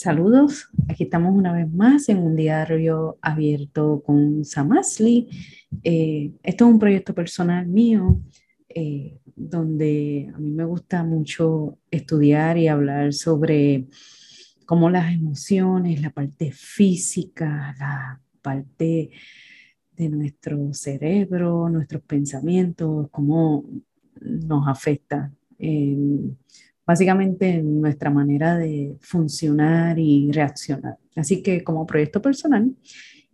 Saludos, aquí estamos una vez más en un diario abierto con Samasli. Eh, esto es un proyecto personal mío eh, donde a mí me gusta mucho estudiar y hablar sobre cómo las emociones, la parte física, la parte de nuestro cerebro, nuestros pensamientos, cómo nos afecta básicamente en nuestra manera de funcionar y reaccionar. Así que como proyecto personal,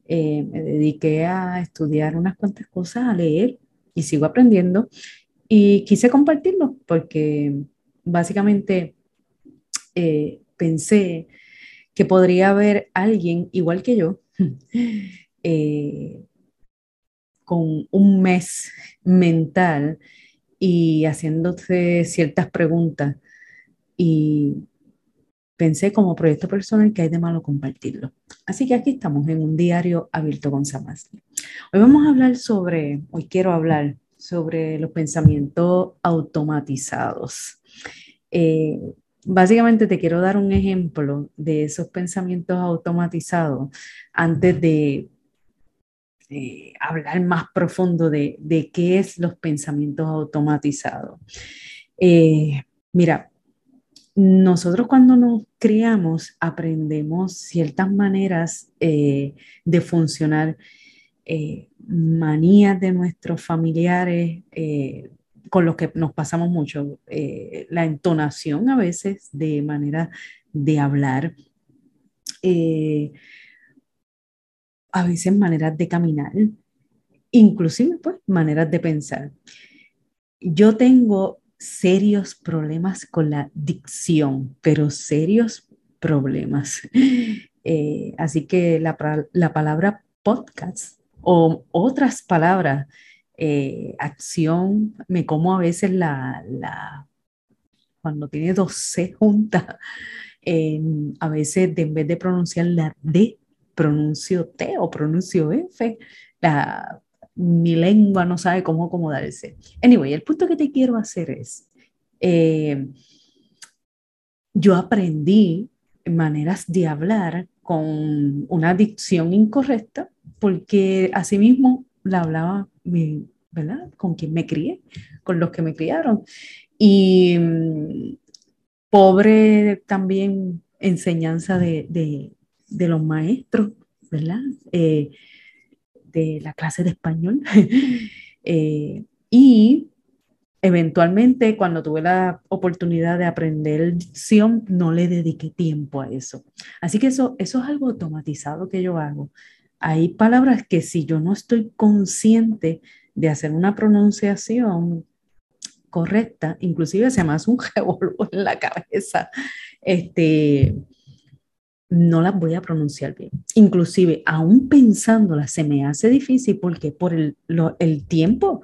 eh, me dediqué a estudiar unas cuantas cosas, a leer y sigo aprendiendo y quise compartirlo porque básicamente eh, pensé que podría haber alguien igual que yo eh, con un mes mental y haciéndose ciertas preguntas y pensé como proyecto personal que hay de malo compartirlo. Así que aquí estamos en un diario abierto con Samasli. Hoy vamos a hablar sobre, hoy quiero hablar sobre los pensamientos automatizados. Eh, básicamente te quiero dar un ejemplo de esos pensamientos automatizados antes de hablar más profundo de, de, qué es los pensamientos automatizados. Eh, mira, nosotros cuando nos criamos aprendemos ciertas maneras eh, de funcionar, eh, manías de nuestros familiares eh, con los que nos pasamos mucho, la entonación a veces de manera de hablar, a veces maneras de caminar, inclusive pues maneras de pensar. Yo tengo serios problemas con la dicción, pero serios problemas. Eh, así que la, palabra podcast o otras palabras, eh, acción, me como a veces la, la cuando tiene dos C juntas, a veces en vez de pronunciar la D, pronuncio T o pronuncio F. La, mi lengua no sabe cómo acomodarse. Anyway, el punto que te quiero hacer es, eh, yo aprendí maneras de hablar con una dicción incorrecta porque asimismo la hablaba, mi, ¿verdad? Con quien me crié, con los que me criaron. Y mm, pobre también enseñanza de, de, los maestros, ¿verdad? Eh, de la clase de español. Eh, y eventualmente, cuando tuve la oportunidad de aprender dicción, no le dediqué tiempo a eso. Así que eso, eso es algo automatizado que yo hago. Hay palabras que si yo no estoy consciente de hacer una pronunciación correcta, inclusive se me hace un revolvo en la cabeza, este, no las voy a pronunciar bien. Inclusive, aún pensándolas, se me hace difícil porque por el, tiempo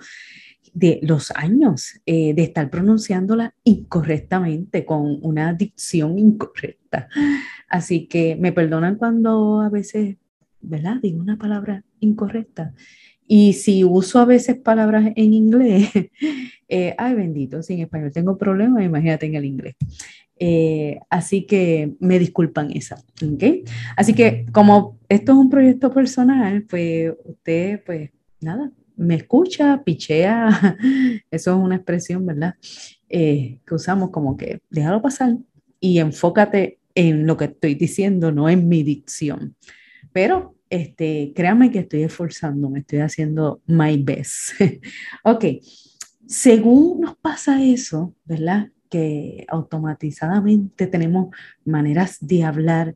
de los años eh, de estar pronunciándola incorrectamente, con una dicción incorrecta. Así que me perdonan cuando a veces, ¿verdad? Digo una palabra incorrecta. Y si uso a veces palabras en inglés, eh, ay bendito, sin español tengo problemas, imagínate en el inglés. Eh, así que me disculpan esa, ¿ok? Así que como esto es un proyecto personal, pues usted, pues nada, me escucha, pichea, eso es una expresión, ¿verdad? Eh, que usamos como que déjalo pasar y enfócate en lo que estoy diciendo, no en mi dicción. Pero este, créame que estoy esforzándome, estoy haciendo my best. ok, según nos pasa eso, ¿verdad? Que automatizadamente tenemos maneras de hablar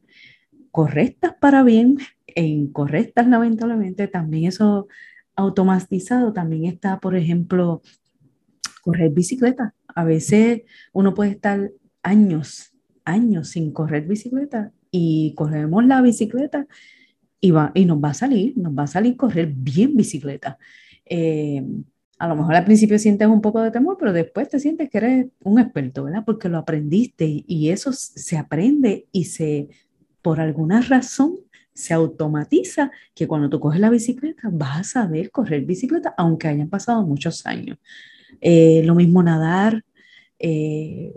correctas para bien e incorrectas lamentablemente, también eso automatizado también está, por ejemplo, correr bicicleta. A veces uno puede estar años, años sin correr bicicleta y corremos la bicicleta y, va, y nos va a salir, nos va a salir correr bien bicicleta. Eh, a lo mejor al principio sientes un poco de temor, pero después te sientes que eres un experto, ¿verdad? Porque lo aprendiste y eso se aprende y se, por alguna razón, se automatiza que cuando tú coges la bicicleta vas a saber correr bicicleta, aunque hayan pasado muchos años. Eh, lo mismo nadar, eh,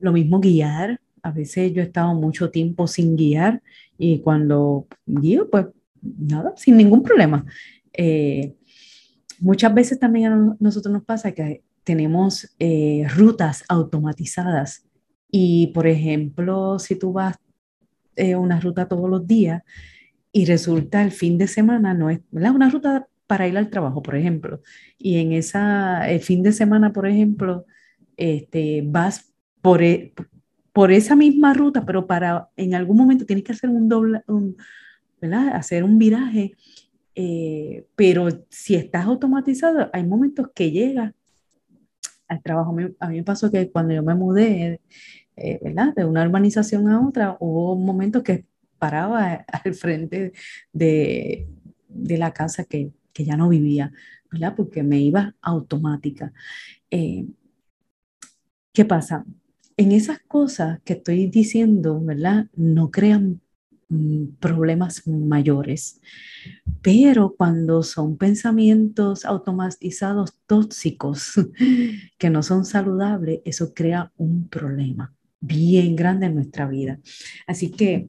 lo mismo guiar, A veces yo he estado mucho tiempo sin guiar y cuando guío, pues nada, sin ningún problema. Eh, muchas veces también a nosotros nos pasa que tenemos eh, rutas automatizadas y, por ejemplo, si tú vas eh, una ruta todos los días y resulta el fin de semana, no es una ruta para ir al trabajo, por ejemplo, y en esa, el fin de semana, por ejemplo, este, vas por, e, por esa misma ruta, pero para en algún momento tienes que hacer un doble, ¿verdad? Hacer un viraje, eh, pero si estás automatizado, hay momentos que llegas al trabajo. A mí me pasó que cuando yo me mudé, eh. De una urbanización a otra, hubo momentos que paraba al frente de, de la casa que, que, ya no vivía, ¿verdad? Porque me iba automática. Eh, ¿Qué pasa? En esas cosas que estoy diciendo, ¿verdad? No crean mm, problemas mayores. Pero cuando son pensamientos automatizados tóxicos que no son saludables, eso crea un problema bien grande en nuestra vida. Así que,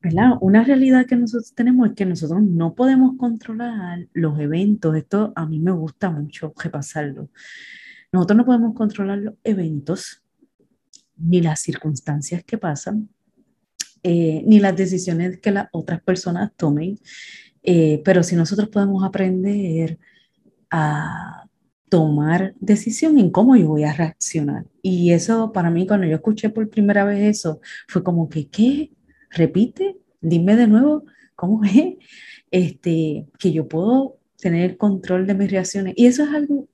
¿verdad? Una realidad que nosotros tenemos es que nosotros no podemos controlar los eventos. Esto a mí me gusta mucho repasarlo. Nosotros no podemos controlar los eventos ni las circunstancias que pasan, eh, ni las decisiones que las otras personas tomen, eh, pero si nosotros podemos aprender a tomar decisión en cómo yo voy a reaccionar. Y eso para mí, cuando yo escuché por primera vez eso, fue como que, ¿qué? Repite, dime de nuevo, ¿cómo es? Este, que yo puedo tener control de mis reacciones. Y eso es algo,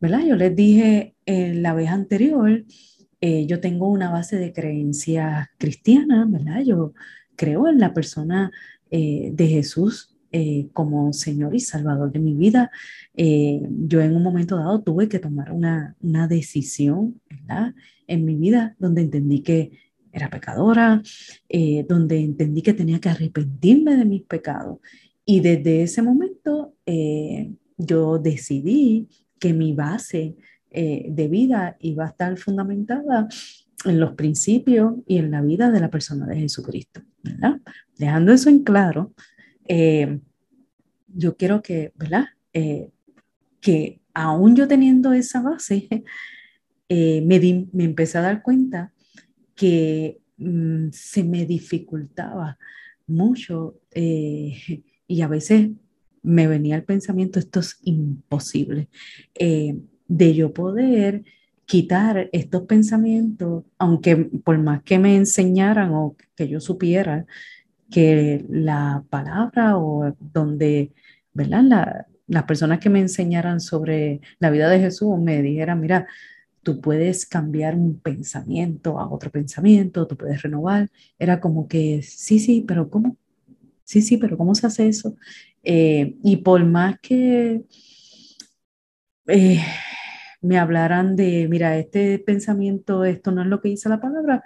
¿verdad? Yo les dije la vez anterior, eh, yo tengo una base de creencias cristianas, ¿verdad? Yo creo en la persona eh, de Jesús eh, como Señor y Salvador de mi vida. yo en un momento dado tuve que tomar una, una decisión. En mi vida donde entendí que era pecadora, donde entendí que tenía que arrepentirme de mis pecados. Y desde ese momento yo decidí que mi base eh, de vida va a estar fundamentada en los principios y en la vida de la persona de Jesucristo. Dejando eso en claro, eh, yo quiero que, ¿verdad? Eh, que aún yo teniendo esa base, me, me empecé a dar cuenta que mm, se me dificultaba mucho y a veces me venía el pensamiento, esto es imposible de yo poder quitar estos pensamientos, aunque por más que me enseñaran o que yo supiera que la palabra o donde, ¿verdad? las personas que me enseñaran sobre la vida de Jesús me dijeran, mira, tú puedes cambiar un pensamiento a otro pensamiento, tú puedes renovar. Era como que, sí, sí, pero ¿cómo? Sí, sí, pero ¿cómo se hace eso? Eh, y por más que eh, me hablaran de, mira, este pensamiento, esto no es lo que dice la palabra,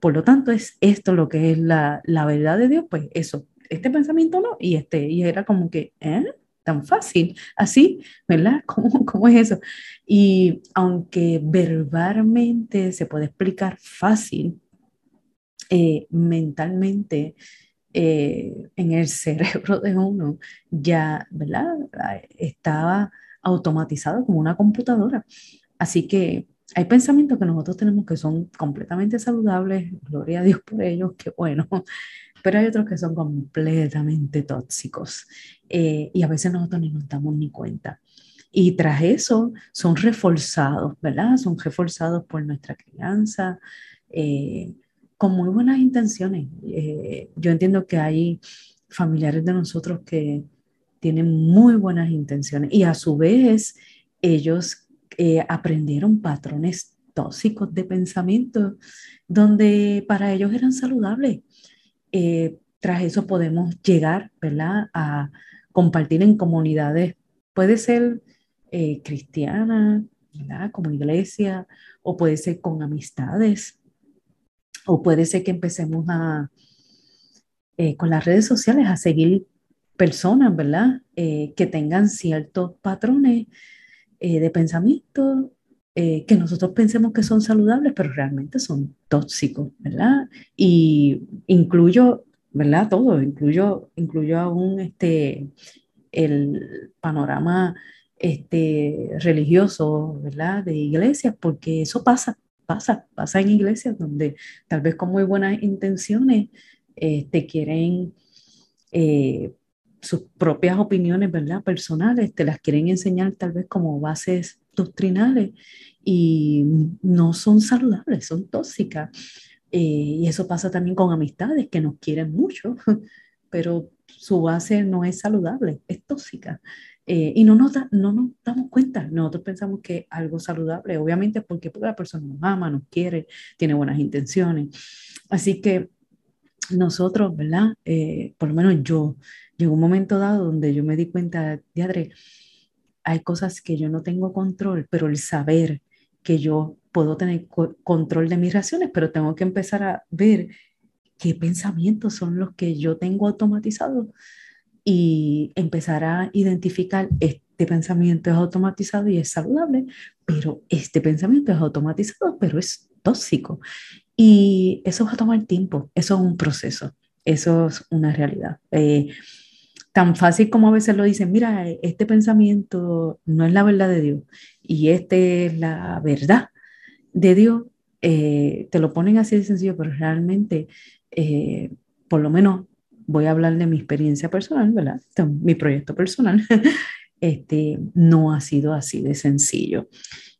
por lo tanto es esto lo que es la, la verdad de Dios, pues eso, este pensamiento no, y este, y era como que, ¿eh? Tan fácil, así, ¿verdad? ¿Cómo, ¿Cómo es eso? Y aunque verbalmente se puede explicar fácil, eh, mentalmente, eh, en el cerebro de uno, ya, ¿verdad? Estaba automatizado como una computadora. Así que hay pensamientos que nosotros tenemos que son completamente saludables, gloria a Dios por ellos, qué bueno, pero hay otros que son completamente tóxicos eh, y a veces nosotros ni nos damos ni cuenta. Y tras eso son reforzados, ¿verdad? Son reforzados por nuestra crianza, eh, con muy buenas intenciones. Eh, yo entiendo que hay familiares de nosotros que tienen muy buenas intenciones y a su vez ellos eh, aprendieron patrones tóxicos de pensamiento donde para ellos eran saludables. Eh, tras eso podemos llegar, ¿verdad? A compartir en comunidades, puede ser eh, cristiana, ¿verdad? Como iglesia, o puede ser con amistades, o puede ser que empecemos a, con las redes sociales a seguir personas, ¿verdad? Eh, que tengan ciertos patrones eh, de pensamiento eh, que nosotros pensemos que son saludables, pero realmente son tóxicos, ¿verdad? Y incluyo, ¿verdad? Todo, incluyo, incluyo aún este, el panorama este, religioso, ¿verdad? De iglesias, porque eso pasa, pasa, pasa en iglesias donde tal vez con muy buenas intenciones te este, quieren eh, sus propias opiniones, ¿verdad? Personales, te las quieren enseñar tal vez como bases doctrinales y no son saludables, son tóxicas. Eh, y eso pasa también con amistades que nos quieren mucho, pero su base no es saludable, es tóxica. Eh, y no nos, no nos damos cuenta, nosotros pensamos que algo saludable, obviamente porque la persona nos ama, nos quiere, tiene buenas intenciones. Así que nosotros, ¿verdad? Eh, por lo menos yo, llegó un momento dado donde yo me di cuenta, de hay cosas que yo no tengo control, pero el saber que yo puedo tener control de mis reacciones, pero tengo que empezar a ver qué pensamientos son los que yo tengo automatizados y empezar a identificar este pensamiento es automatizado y es saludable, pero este pensamiento es automatizado, pero es tóxico. Y eso va a tomar tiempo, eso es un proceso, eso es una realidad. Eh, tan fácil como a veces lo dicen, mira, este pensamiento no es la verdad de Dios y este es la verdad de Dios, eh, te lo ponen así de sencillo, pero realmente, eh, por lo menos voy a hablar de mi experiencia personal, ¿verdad? mi proyecto personal, este, no ha sido así de sencillo.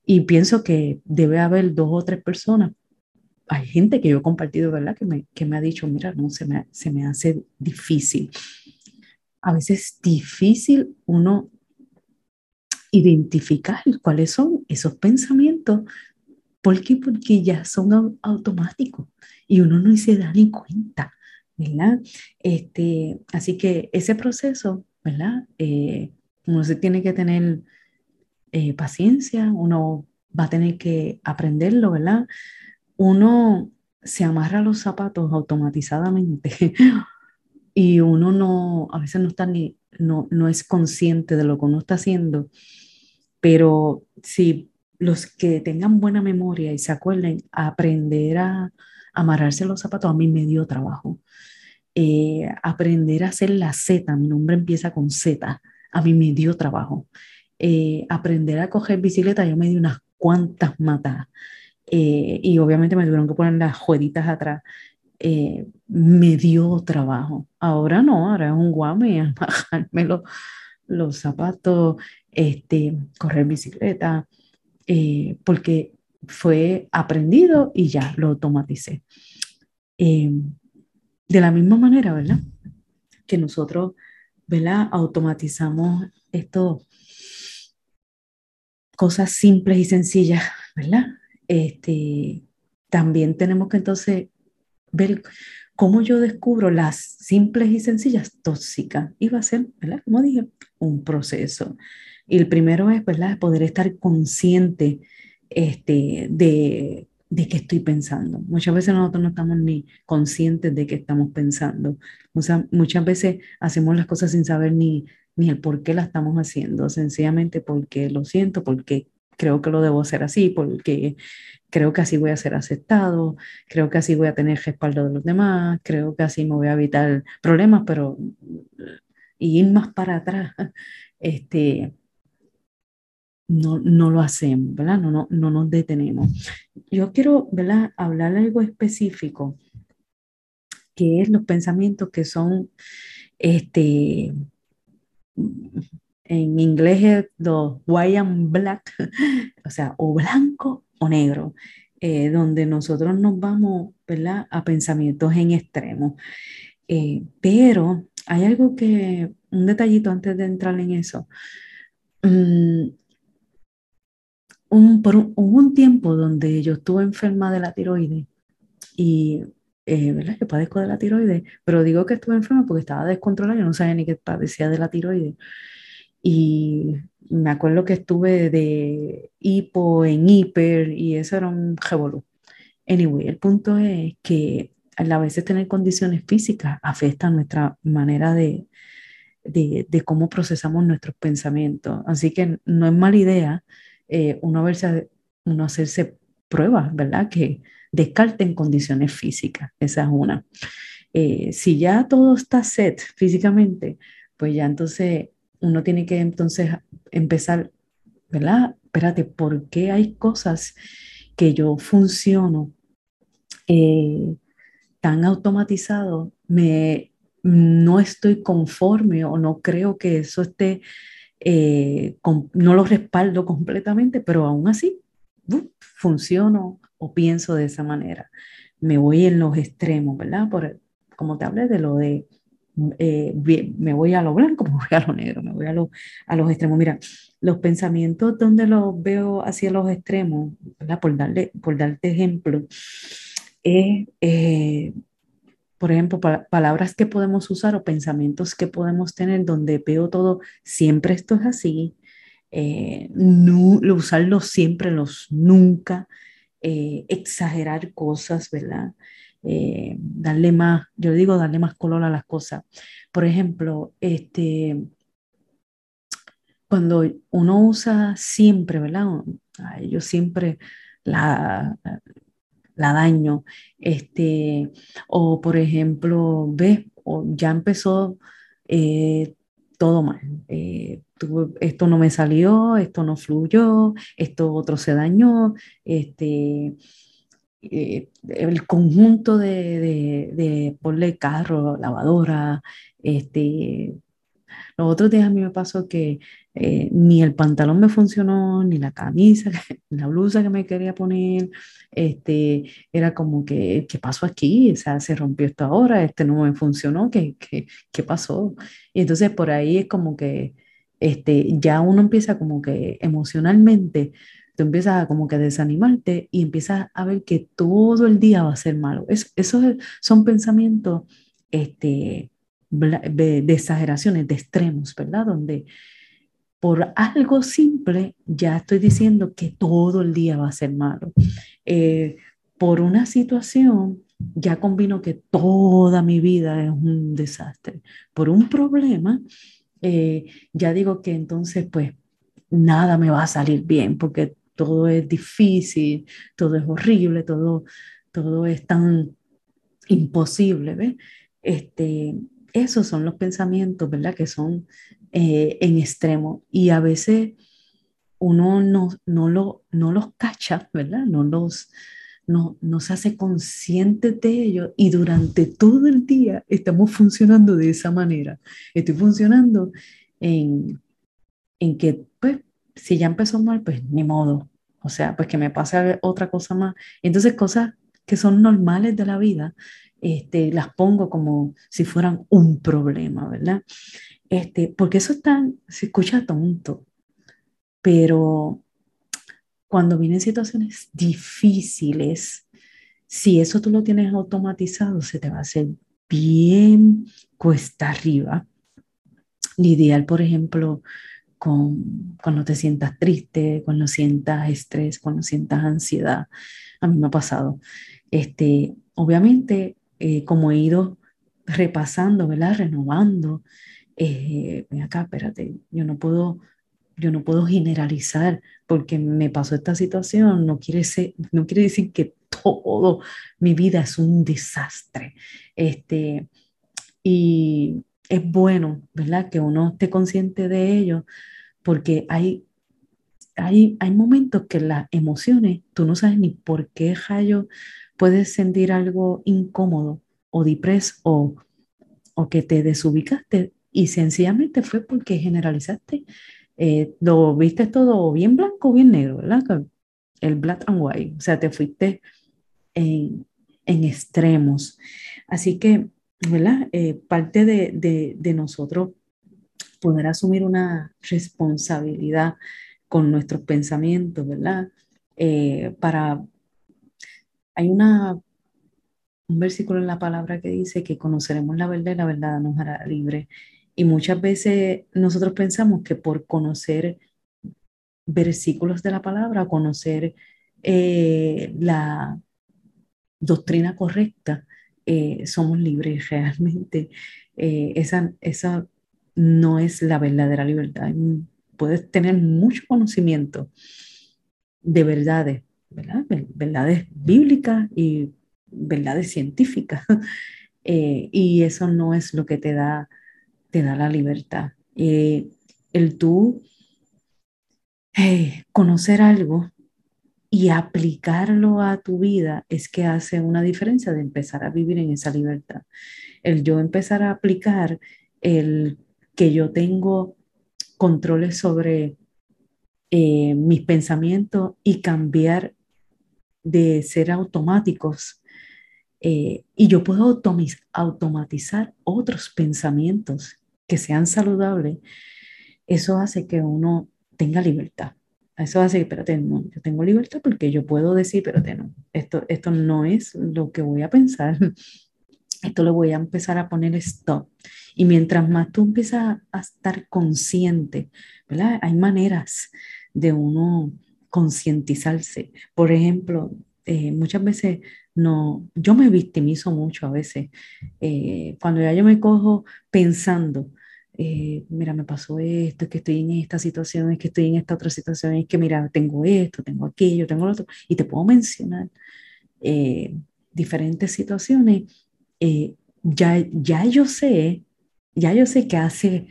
Y pienso que debe haber dos o tres personas. Hay gente que yo he compartido, ¿verdad? Que me, que me ha dicho, mira, no, se me, se me hace difícil a veces es difícil uno identificar cuáles son esos pensamientos. ¿Por qué? Porque ya son automáticos y uno no se da ni cuenta, ¿verdad? Este, así que ese proceso, ¿verdad? Eh, uno se tiene que tener eh, paciencia, uno va a tener que aprenderlo, ¿verdad? Uno se amarra los zapatos automatizadamente y uno no, a veces no está ni, no, no es consciente de lo que uno está haciendo, pero si los que tengan buena memoria y se acuerden, aprender a amarrarse los zapatos a mí me dio trabajo. Eh, aprender a hacer la Z, mi nombre empieza con Z, a mí me dio trabajo. Eh, aprender a coger bicicleta, yo me di unas cuantas matas. Eh, y obviamente me tuvieron que poner las jueguitas atrás. Eh, me dio trabajo. Ahora no, ahora es un guame, bajarme los, los zapatos, este, correr bicicleta, eh, porque fue aprendido y ya lo automaticé. Eh, de la misma manera, ¿verdad? Que nosotros, ¿verdad? Automatizamos esto, cosas simples y sencillas, ¿verdad? Este, también tenemos que entonces ver cómo yo descubro las simples y sencillas tóxicas. Y va a ser, ¿verdad? Como dije, un proceso. Y el primero es, ¿verdad? Poder estar consciente este, de, de qué estoy pensando. Muchas veces nosotros no estamos ni conscientes de qué estamos pensando. Muchas veces hacemos las cosas sin saber ni, ni el por qué las estamos haciendo, sencillamente porque lo siento, porque creo que lo debo hacer así, porque creo que así voy a ser aceptado, creo que así voy a tener respaldo de los demás, creo que así me voy a evitar problemas, pero y ir más para atrás, este, no, no lo hacemos, ¿verdad? No, no, no nos detenemos. Yo quiero, ¿verdad? Hablar algo específico, que es los pensamientos que son, este, en inglés es los white and black, o sea, o blanco o negro, eh, donde nosotros nos vamos ¿verdad? a pensamientos en extremos. Eh, pero hay algo que, un detallito antes de entrar en eso. Mm, un, por un, hubo un tiempo donde yo estuve enferma de la tiroides y, eh, ¿verdad? Que padezco de la tiroides, pero digo que estuve enferma porque estaba descontrolada, yo no sabía ni que padecía de la tiroides. Y me acuerdo que estuve de hipo en hiper y eso era un revolú. Anyway, el punto es que a veces tener condiciones físicas afecta nuestra manera de, de, de cómo procesamos nuestros pensamientos. Así que no es mala idea eh, uno verse uno hacerse pruebas, ¿verdad? Que descarten condiciones físicas, esa es una. Eh, si ya todo está set físicamente, pues ya entonces uno tiene que entonces empezar, ¿verdad? Espérate, ¿por qué hay cosas que yo funciono eh, tan automatizado? Me, no estoy conforme o no creo que eso esté, eh, no lo respaldo completamente, pero aún así funciono o pienso de esa manera. Me voy en los extremos, ¿verdad? Por, como te hablé de lo de eh, me voy a lo blanco, me voy a lo negro, me voy a, lo, a los extremos. Mira, los pensamientos donde los veo hacia los extremos. Por, darle, por darte ejemplo, es, eh, por ejemplo, palabras que podemos usar o pensamientos que podemos tener donde veo todo, siempre esto es así, eh, no, usarlos siempre, los nunca, eh, exagerar cosas, ¿verdad? Eh, darle más, yo digo darle más color a las cosas. Por ejemplo, este, cuando uno usa siempre, ¿verdad? Yo siempre la, la daño, este, o por ejemplo, ves, o ya empezó eh, todo mal. Eh, esto no me salió, esto no fluyó, esto otro se dañó, este, eh, el conjunto de, de, de ponle carro, lavadora, este, los otros días a mí me pasó que eh, ni el pantalón me funcionó, ni la camisa, la blusa que me quería poner, este, era como que, ¿qué pasó aquí? O sea, se rompió esto ahora, este no me funcionó, ¿qué, qué, qué pasó? Y entonces por ahí es como que este, ya uno empieza como que emocionalmente, tú empiezas a como que desanimarte y empiezas a ver que todo el día va a ser malo. Es, esos son pensamientos este, de, de, exageraciones, de extremos, ¿verdad? Donde por algo simple ya estoy diciendo que todo el día va a ser malo. Eh, por una situación ya combino que toda mi vida es un desastre. Por un problema, eh, ya digo que entonces pues nada me va a salir bien porque todo es difícil, todo es horrible, todo, todo es tan imposible, ¿ves? Este, esos son los pensamientos, ¿verdad? Que son eh, en extremo y a veces uno no, no, lo, no los cacha, ¿verdad? No los, no, no se hace consciente de ellos y durante todo el día estamos funcionando de esa manera. Estoy funcionando en, en que, pues, si ya empezó mal, pues ni modo. O sea, pues que me pase otra cosa más. Entonces, cosas que son normales de la vida, este, las pongo como si fueran un problema, ¿verdad? Este, porque eso está, se escucha tonto, pero cuando vienen situaciones difíciles, si eso tú lo tienes automatizado, se te va a hacer bien cuesta arriba. Ideal, por ejemplo, con, cuando te sientas triste, cuando sientas estrés, cuando sientas ansiedad. A mí me ha pasado. Este, obviamente, eh, como he ido repasando, ¿verdad? Renovando, eh, ven acá, espérate, yo no puedo, yo no puedo generalizar porque me pasó esta situación, no quiere, ser, no quiere decir que todo mi vida es un desastre. Este, y es bueno, ¿verdad? Que uno esté consciente de ello, porque hay, hay, hay momentos que las emociones, tú no sabes ni por qué rayo puedes sentir algo incómodo o depres o, o que te desubicaste y sencillamente fue porque generalizaste, eh, lo viste todo bien blanco o bien negro, ¿verdad? El black and white, o sea, te fuiste en, en extremos. Así que, ¿verdad? Eh, parte de, de, nosotros poder asumir una responsabilidad con nuestros pensamientos, ¿verdad? Eh, para, hay una, un versículo en la palabra que dice que conoceremos la verdad y la verdad nos hará libre. Y muchas veces nosotros pensamos que por conocer versículos de la palabra, conocer eh, la doctrina correcta, eh, somos libres realmente. Eh, esa, esa no es la verdadera libertad. Puedes tener mucho conocimiento de verdades, ¿verdad? verdades bíblicas y verdades científicas. Eh, y eso no es lo que te da, te da la libertad. El tú conocer algo y aplicarlo a tu vida es que hace una diferencia de empezar a vivir en esa libertad. El yo empezar a aplicar el que yo tengo controles sobre eh, mis pensamientos y cambiar de ser automáticos. Eh, y yo puedo automatizar otros pensamientos que sean saludables. Eso hace que uno tenga libertad. Eso hace, espérate, no, yo tengo libertad porque yo puedo decir, espérate, no, esto, esto no es lo que voy a pensar. Esto le voy a empezar a poner stop. Y mientras más tú empiezas a estar consciente, ¿verdad? Hay maneras de uno concientizarse. Por ejemplo, eh, muchas veces no, yo me victimizo mucho a veces. Eh, cuando ya yo me cojo pensando, eh, mira, me pasó esto, es que estoy en esta situación, es que estoy en esta otra situación, es que mira, tengo esto, tengo aquello, tengo lo otro, y te puedo mencionar eh, diferentes situaciones. Eh, ya, ya yo sé, ya yo sé que hace,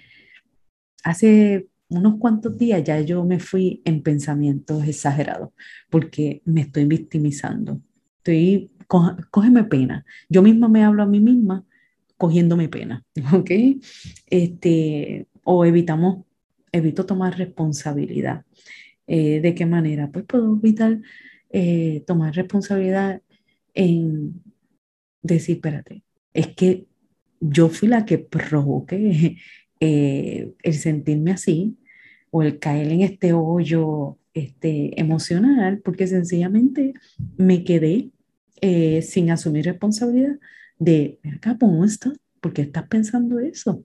hace unos cuantos días ya yo me fui en pensamientos exagerados, porque me estoy victimizando. Estoy, cógeme pena. Yo misma me hablo a mí misma cogiéndome pena, ¿ok? Este, o evitamos, evito tomar responsabilidad. Eh, ¿De qué manera? Pues puedo evitar eh, tomar responsabilidad en decir, espérate, es que yo fui la que provoqué eh, el sentirme así o el caer en este hoyo este, emocional porque sencillamente me quedé sin asumir responsabilidad de, acá, ¿cómo estás? ¿Por qué estás pensando eso?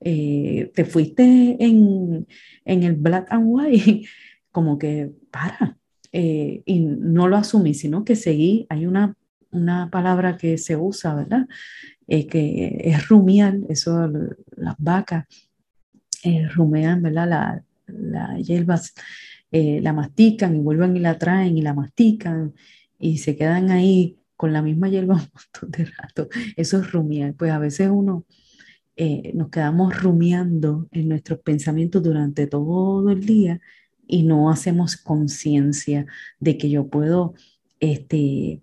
Eh, te fuiste en, en, el black and white, como que para. Eh, y no lo asumí, sino que seguí. Hay una, una palabra que se usa, ¿verdad? Eh, que es rumiar, eso las vacas rumean, ¿verdad? La, la hierbas la mastican y vuelven y la traen y la mastican y se quedan ahí con la misma hierba un montón de rato. Eso es rumiar. Pues a veces uno eh, nos quedamos rumiando en nuestros pensamientos durante todo el día y no hacemos conciencia de que yo puedo este,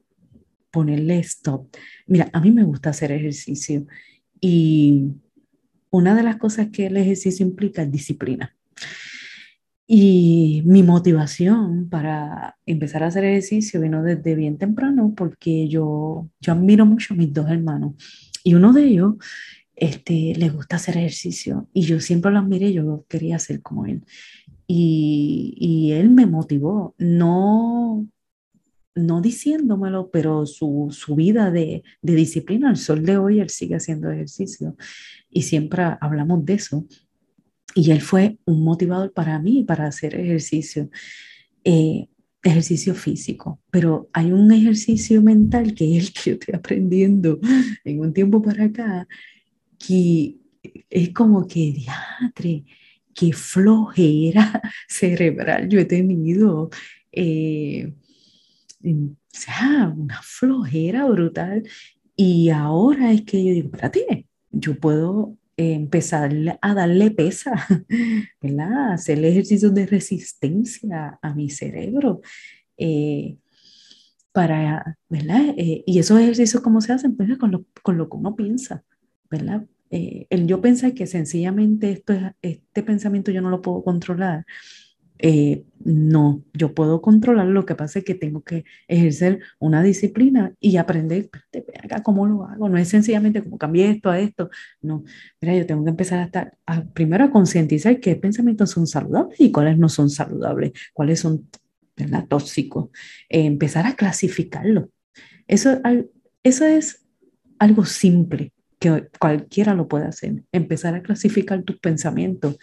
ponerle stop. Mira, a mí me gusta hacer ejercicio y una de las cosas que el ejercicio implica es disciplina. Y mi motivación para empezar a hacer ejercicio vino desde bien temprano porque yo, yo admiro mucho a mis dos hermanos y uno de ellos este, le gusta hacer ejercicio y yo siempre lo admiré, yo quería ser como él. Y, y él me motivó, no, no diciéndomelo, pero su, su vida de, de disciplina, al sol de hoy, él sigue haciendo ejercicio y siempre hablamos de eso. Y él fue un motivador para mí para hacer ejercicio, eh, ejercicio físico. Pero hay un ejercicio mental que es el que yo estoy aprendiendo en un tiempo para acá, que es como que, diatre, qué flojera cerebral yo he tenido. Eh, o sea, una flojera brutal. Y ahora es que yo digo, espérate, yo puedo empezar a darle pesa, ¿verdad? Hacer ejercicios de resistencia a mi cerebro. Eh, para, ¿verdad? Eh, y esos ejercicios, ¿cómo se hacen? Pues con lo, con lo que uno piensa, ¿verdad? Eh, el yo pensar que sencillamente esto es, este pensamiento yo no lo puedo controlar, eh, no, yo puedo controlar, lo que pasa es que tengo que ejercer una disciplina y aprender, acá cómo lo hago, no es sencillamente como cambié esto a esto, no, mira, yo tengo que empezar a estar, primero a concientizar qué pensamientos son saludables y cuáles no son saludables, cuáles son tóxicos, eh, empezar a clasificarlo. Eso, eso es algo simple, que cualquiera lo puede hacer, empezar a clasificar tus pensamientos.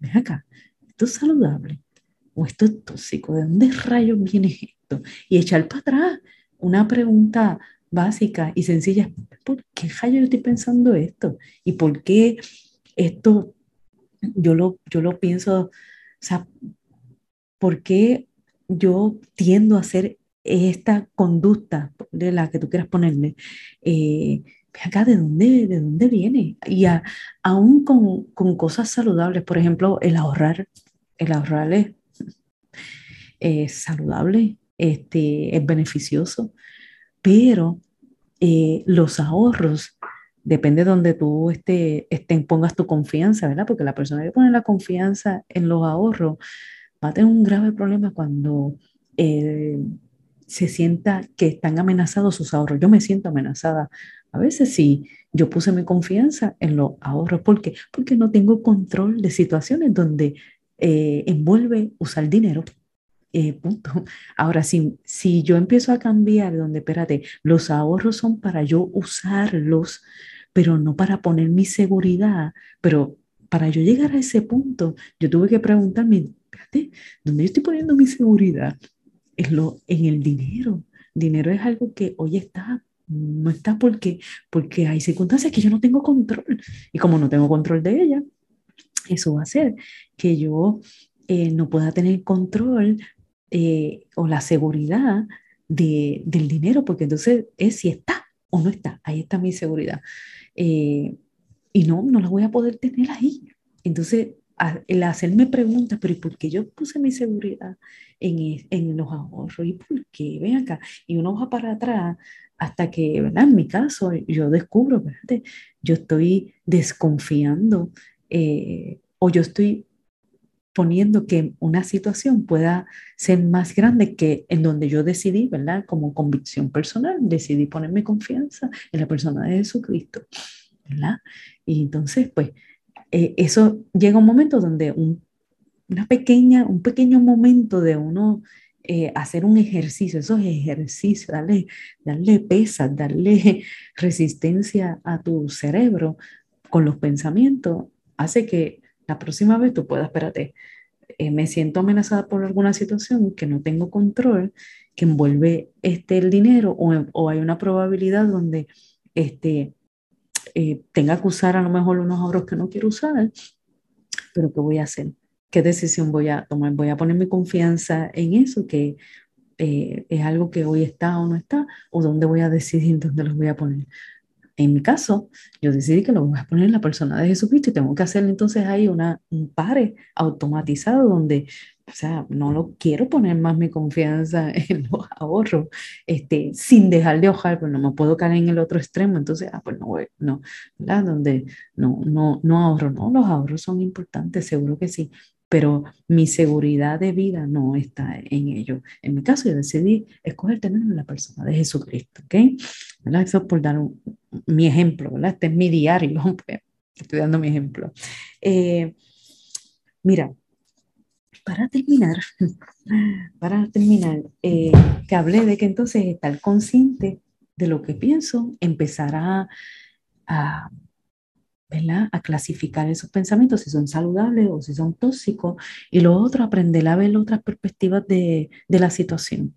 Ven acá, esto es saludable o esto es tóxico, ¿de dónde rayos viene esto? Y echar para atrás una pregunta básica y sencilla, ¿por qué rayos yo estoy pensando esto? ¿Y por qué esto yo lo, yo lo pienso, o sea, ¿por qué yo tiendo a hacer esta conducta de la que tú quieras ponerle, eh, acá, ¿de dónde, de dónde viene? Y aún con, con, cosas saludables, por ejemplo, el ahorrar, el ahorrar es, saludable, este, es beneficioso, pero eh, los ahorros, depende de donde tú esté, pongas tu confianza, ¿verdad? Porque la persona que pone la confianza en los ahorros va a tener un grave problema cuando eh, se sienta que están amenazados sus ahorros. Yo me siento amenazada. A veces sí, yo puse mi confianza en los ahorros. ¿Por qué? Porque no tengo control de situaciones donde eh, envuelve usar dinero. Eh, punto. Ahora, si, si yo empiezo a cambiar, donde, espérate, los ahorros son para yo usarlos, pero no para poner mi seguridad, pero para yo llegar a ese punto, yo tuve que preguntarme, espérate, ¿dónde yo estoy poniendo mi seguridad? en, lo, en el dinero. Dinero es algo que hoy está, no está porque, porque hay circunstancias que yo no tengo control. Y como no tengo control de ella, eso va a hacer que yo eh, no pueda tener control eh, o la seguridad de, del dinero, porque entonces es si está o no está. Ahí está mi seguridad. Eh, y no, no la voy a poder tener ahí. Entonces, el hacerme preguntas, pero ¿y por qué yo puse mi seguridad en, en los ahorros? ¿Y por qué? Ven acá. Y uno va para atrás hasta que, ¿verdad? En mi caso, yo descubro, espérate, yo estoy desconfiando eh, o yo estoy poniendo que una situación pueda ser más grande que en donde yo decidí, ¿verdad? Como convicción personal, decidí ponerme confianza en la persona de Jesucristo, ¿verdad? Y entonces, pues, eh, eso llega un momento donde un, una pequeña, un pequeño momento de uno eh, hacer un ejercicio, esos ejercicios, darle, darle pesas, darle resistencia a tu cerebro con los pensamientos, hace que la próxima vez tú puedas, espérate, eh, me siento amenazada por alguna situación que no tengo control, que envuelve este, el dinero o, o hay una probabilidad donde este, eh, tenga que usar a lo mejor unos ahorros que no quiero usar, pero ¿qué voy a hacer? ¿Qué decisión voy a tomar? ¿Voy a poner mi confianza en eso, que eh, es algo que hoy está o no está? ¿O dónde voy a decidir dónde los voy a poner? En mi caso, yo decidí que lo voy a poner en la persona de Jesucristo y tengo que hacer entonces ahí una, un pare automatizado donde o sea, no lo quiero poner más mi confianza en los ahorros, este, sin dejar de ahorrar, pero no me puedo caer en el otro extremo, entonces, ah, pues no no, ¿verdad? Donde no, no, no ahorro, no, los ahorros son importantes, seguro que sí, pero mi seguridad de vida no está en ello. En mi caso, yo decidí escoger tener la persona de Jesucristo, ¿ok? ¿Verdad? Eso es por dar mi ejemplo, ¿verdad? Este es mi diario, pues, estoy dando mi ejemplo. Eh, mira, para terminar, para terminar, eh, que hablé de que entonces estar consciente de lo que pienso, empezar a, a, a clasificar esos pensamientos, si son saludables o si son tóxicos, y lo otro, aprender a ver otras perspectivas de, de la situación.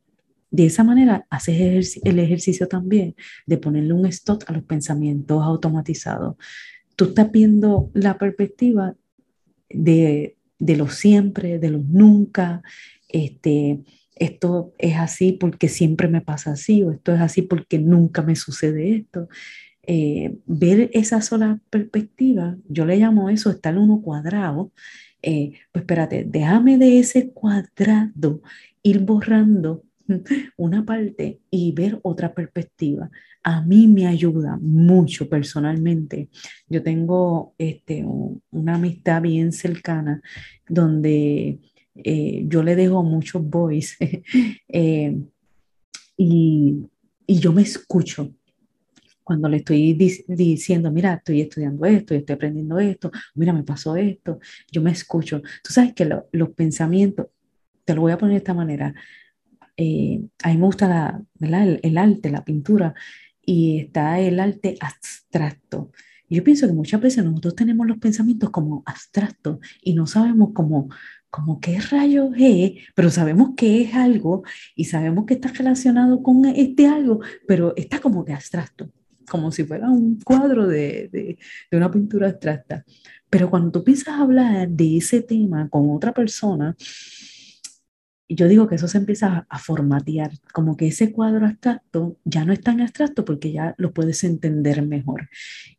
De esa manera haces el ejercicio también de ponerle un stop a los pensamientos automatizados. Tú estás viendo la perspectiva de, de lo siempre, de lo nunca, este, esto es así porque siempre me pasa así, o esto es así porque nunca me sucede esto. Eh, ver esa sola perspectiva, yo le llamo eso estar uno cuadrado, eh, pues espérate, déjame de ese cuadrado ir borrando una parte y ver otra perspectiva. A mí me ayuda mucho personalmente. Yo tengo este, una amistad bien cercana donde eh, yo le dejo muchos eh, y, y, yo me escucho cuando le estoy diciendo, mira, estoy estudiando esto, estoy aprendiendo esto, mira, me pasó esto, yo me escucho. Tú sabes que los pensamientos, te lo voy a poner de esta manera, eh, a mí me gusta El, arte, la pintura, y está el arte abstracto. yo pienso que muchas veces nosotros tenemos los pensamientos como abstractos y no sabemos cómo, como qué rayos es, pero sabemos que es algo y sabemos que está relacionado con este algo, pero está como que abstracto, como si fuera un cuadro de, de, de una pintura abstracta. Pero cuando tú piensas a hablar de ese tema con otra persona, yo digo que eso se empieza a, formatear, como que ese cuadro abstracto ya no es tan abstracto porque ya lo puedes entender mejor.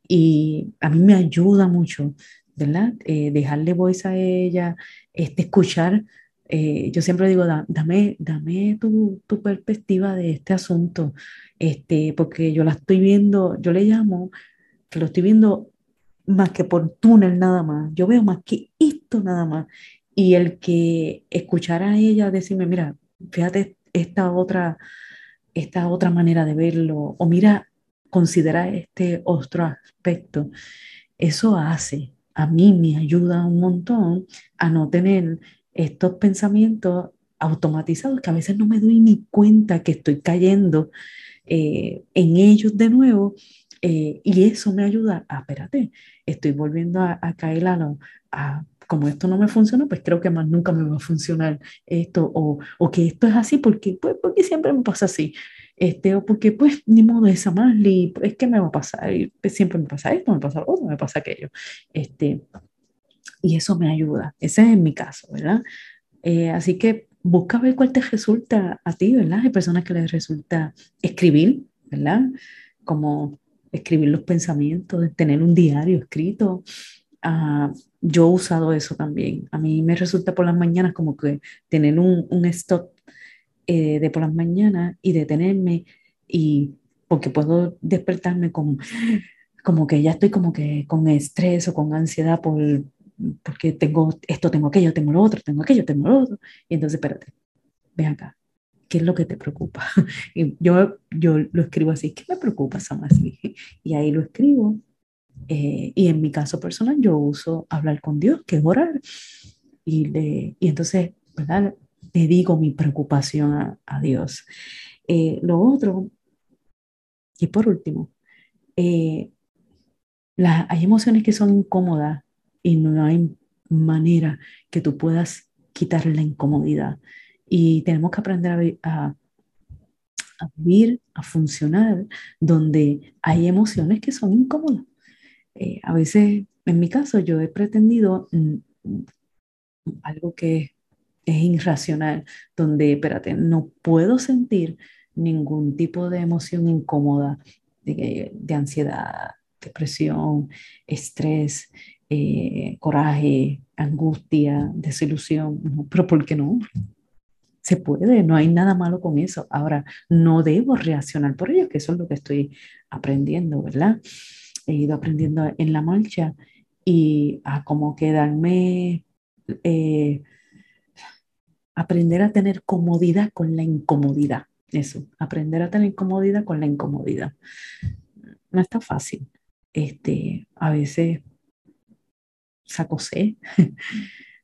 Y a mí me ayuda mucho, ¿verdad? Eh, dejarle voz a ella, este, escuchar. Eh, yo siempre digo, dame, dame tu, tu, perspectiva de este asunto, este, porque yo la estoy viendo, yo le llamo que lo estoy viendo más que por túnel nada más, yo veo más que esto nada más. Y el que escuchara a ella decirme, mira, fíjate esta otra, esta otra manera de verlo, o mira, considera este otro aspecto, eso hace, a mí me ayuda un montón a no tener estos pensamientos automatizados que a veces no me doy ni cuenta que estoy cayendo eh, en ellos de nuevo. Eh, y eso me ayuda a, espérate, estoy volviendo a, caer a, a como esto no me funciona, pues creo que más nunca me va a funcionar esto, o, o que esto es así porque, pues, porque siempre me pasa así, este, o porque pues ni modo esa más, es que me va a pasar, pues, siempre me pasa esto, me pasa otro, me pasa aquello, este, y eso me ayuda, ese es mi caso, ¿verdad? Eh, así que busca ver cuál te resulta a ti, ¿verdad? Hay personas que les resulta escribir, ¿verdad? Como escribir los pensamientos, tener un diario escrito, Ah, yo he usado eso también. A mí me resulta por las mañanas como que tener un, un stop eh, de por las mañanas y detenerme y porque puedo despertarme como, como que ya estoy como que con estrés o con ansiedad por, porque tengo esto, tengo aquello, tengo lo otro, tengo aquello, tengo lo otro. Y entonces, espérate, ven acá, ¿qué es lo que te preocupa? Y yo, yo lo escribo así, ¿qué me preocupa, Samasli? Y ahí lo escribo eh, y en mi caso personal, yo uso hablar con Dios, que es orar. Y, le, y entonces, ¿verdad? Le digo mi preocupación a, Dios. Eh, lo otro, y por último, eh, hay emociones que son incómodas y no hay manera que tú puedas quitar la incomodidad. Y tenemos que aprender a, a, a vivir, a funcionar, donde hay emociones que son incómodas. Eh, a veces, en mi caso, yo he pretendido mm, algo que es irracional, donde, espérate, no puedo sentir ningún tipo de emoción incómoda, de, ansiedad, depresión, estrés, eh, coraje, angustia, desilusión. pero ¿por qué no? Se puede, no hay nada malo con eso. Ahora, no debo reaccionar por ello, que eso es lo que estoy aprendiendo, ¿verdad? he ido aprendiendo en la marcha y a como quedarme, eh, aprender a tener comodidad con la incomodidad. Eso, aprender a tener comodidad con la incomodidad. No está fácil. Este, a veces saco C,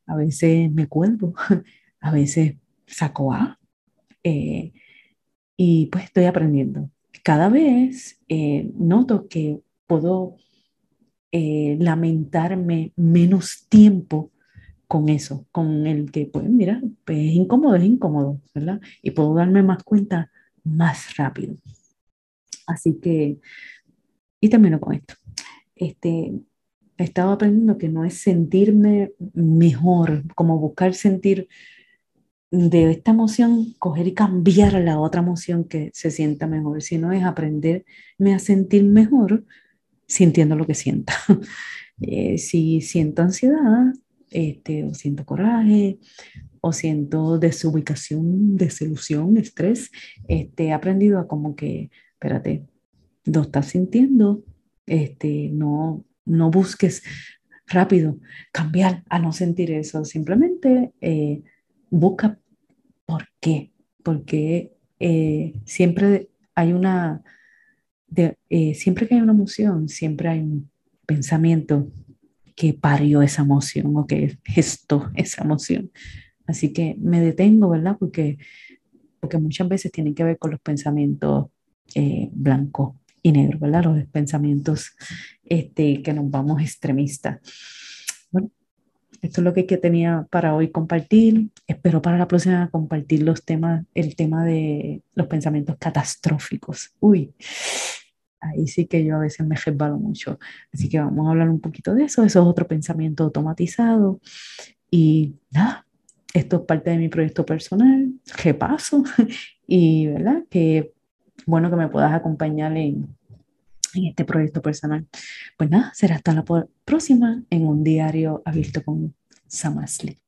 a veces me cuelgo, a veces saco A. Eh, y pues estoy aprendiendo. Cada vez eh, noto que puedo eh, lamentarme menos tiempo con eso, con el que, pues mira, pues, es incómodo, es incómodo, ¿verdad? Y puedo darme más cuenta más rápido. Así que, y termino con esto. Este, he estado aprendiendo que no es sentirme mejor, como buscar sentir de esta emoción, coger y cambiar la otra emoción que se sienta mejor, sino es aprenderme a sentir mejor sintiendo lo que sienta. Eh, si siento ansiedad, este, o siento coraje, o siento desubicación, desilusión, estrés, este, he aprendido a como que, espérate, lo estás sintiendo, este, no, no busques rápido cambiar a no sentir eso, simplemente eh, busca por qué, porque eh, siempre hay una eh, siempre que hay una emoción, siempre hay un pensamiento que parió esa emoción o que gestó esa emoción. Así que me detengo, ¿verdad? Porque, porque muchas veces tienen que ver con los pensamientos eh, blancos y negros, ¿verdad? Los pensamientos este, que nos vamos extremistas. Bueno, esto es lo que tenía para hoy compartir. Espero para la próxima compartir los temas, el tema de los pensamientos catastróficos. Uy, ahí sí que yo a veces me resbalo mucho. Así que vamos a hablar un poquito de eso. Eso es otro pensamiento automatizado. Y nada, esto es parte de mi proyecto personal, repaso y, ¿verdad? Que bueno que me puedas acompañar en, en este proyecto personal. Pues nada, será hasta la próxima en un diario abierto con Samasli.